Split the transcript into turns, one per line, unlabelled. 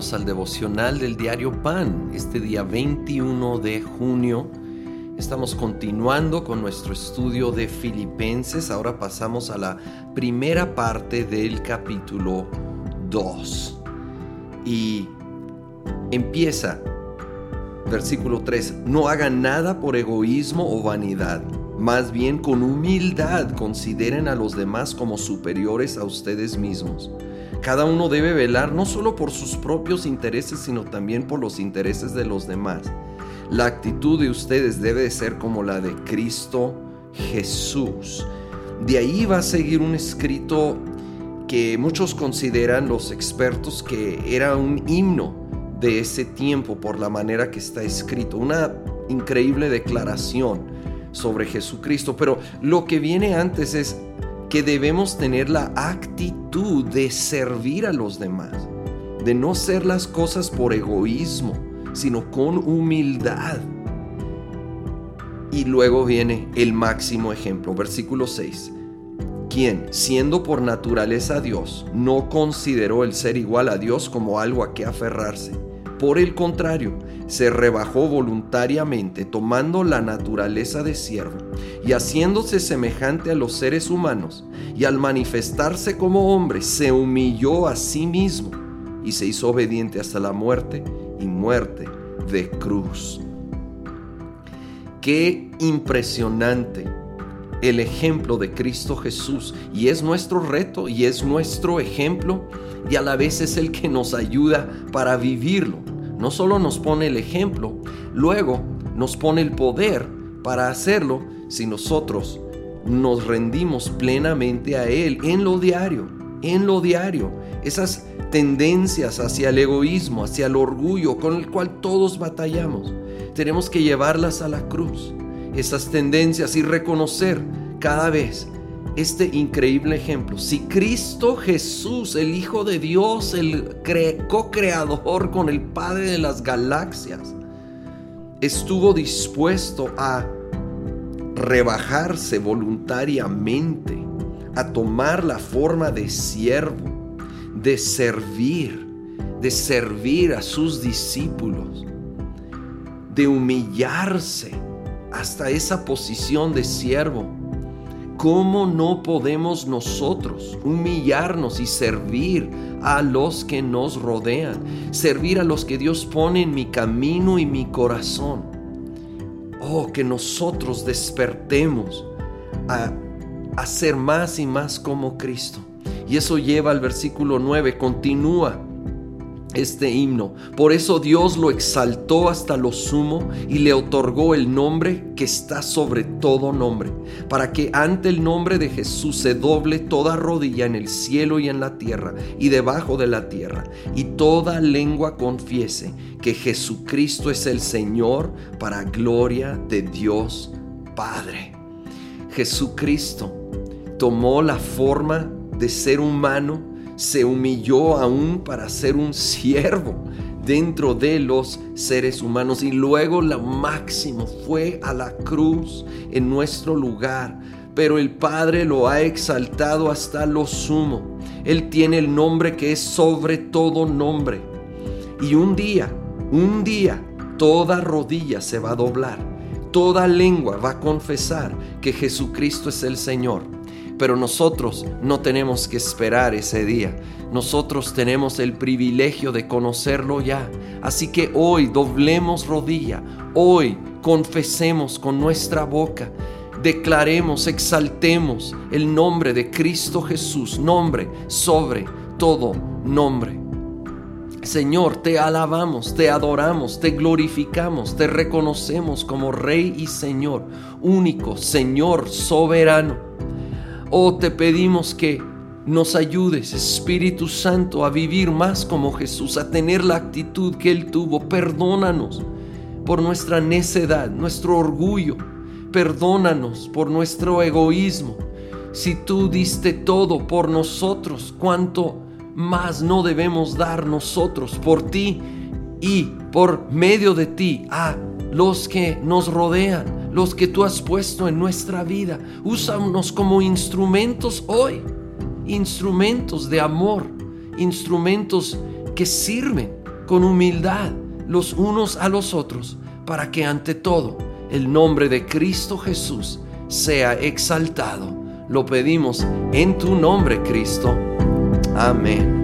al devocional del diario Pan. Este día 21 de junio estamos continuando con nuestro estudio de Filipenses. Ahora pasamos a la primera parte del capítulo 2. Y empieza, versículo 3, no hagan nada por egoísmo o vanidad. Más bien con humildad consideren a los demás como superiores a ustedes mismos cada uno debe velar no solo por sus propios intereses, sino también por los intereses de los demás. La actitud de ustedes debe ser como la de Cristo Jesús. De ahí va a seguir un escrito que muchos consideran los expertos que era un himno de ese tiempo por la manera que está escrito. Una increíble declaración sobre Jesucristo. Pero lo que viene antes es que debemos tener la actitud de servir a los demás, de no hacer las cosas por egoísmo, sino con humildad. Y luego viene el máximo ejemplo, versículo 6. Quien, siendo por naturaleza Dios, no consideró el ser igual a Dios como algo a que aferrarse por el contrario, se rebajó voluntariamente tomando la naturaleza de siervo y haciéndose semejante a los seres humanos, y al manifestarse como hombre se humilló a sí mismo y se hizo obediente hasta la muerte y muerte de cruz. Qué impresionante el ejemplo de Cristo Jesús y es nuestro reto y es nuestro ejemplo y a la vez es el que nos ayuda para vivirlo no solo nos pone el ejemplo, luego nos pone el poder para hacerlo si nosotros nos rendimos plenamente a Él en lo diario, en lo diario. Esas tendencias hacia el egoísmo, hacia el orgullo con el cual todos batallamos, tenemos que llevarlas a la cruz. Esas tendencias y reconocer cada vez este increíble ejemplo. Si Cristo Jesús, el Hijo de Dios, el co-creador con el Padre de las galaxias, estuvo dispuesto a rebajarse voluntariamente, a tomar la forma de siervo, de servir, de servir a sus discípulos, de humillarse hasta esa posición de siervo ¿Cómo no podemos nosotros humillarnos y servir a los que nos rodean? Servir a los que Dios pone en mi camino y mi corazón. Oh, que nosotros despertemos a, a ser más y más como Cristo. Y eso lleva al versículo 9, continúa este himno. Por eso Dios lo exaltó hasta lo sumo y le otorgó el nombre que está sobre todo nombre, para que ante el nombre de Jesús se doble toda rodilla en el cielo y en la tierra y debajo de la tierra, y toda lengua confiese que Jesucristo es el Señor para gloria de Dios Padre. Jesucristo tomó la forma de ser humano se humilló aún para ser un siervo dentro de los seres humanos y luego lo máximo fue a la cruz en nuestro lugar. Pero el Padre lo ha exaltado hasta lo sumo. Él tiene el nombre que es sobre todo nombre. Y un día, un día, toda rodilla se va a doblar. Toda lengua va a confesar que Jesucristo es el Señor pero nosotros no tenemos que esperar ese día. Nosotros tenemos el privilegio de conocerlo ya. Así que hoy doblemos rodilla, hoy confesemos con nuestra boca, declaremos, exaltemos el nombre de Cristo Jesús, nombre sobre todo nombre. Señor, te alabamos, te adoramos, te glorificamos, te reconocemos como Rey y Señor, único, Señor, soberano. Oh, te pedimos que nos ayudes, Espíritu Santo, a vivir más como Jesús, a tener la actitud que Él tuvo. Perdónanos por nuestra necedad, nuestro orgullo. Perdónanos por nuestro egoísmo. Si tú diste todo por nosotros, ¿cuánto más no debemos dar nosotros por ti y por medio de ti a los que nos rodean? Los que tú has puesto en nuestra vida. Úsanos como instrumentos hoy, instrumentos de amor, instrumentos que sirven con humildad los unos a los otros, para que ante todo el nombre de Cristo Jesús sea exaltado. Lo pedimos en tu nombre, Cristo. Amén.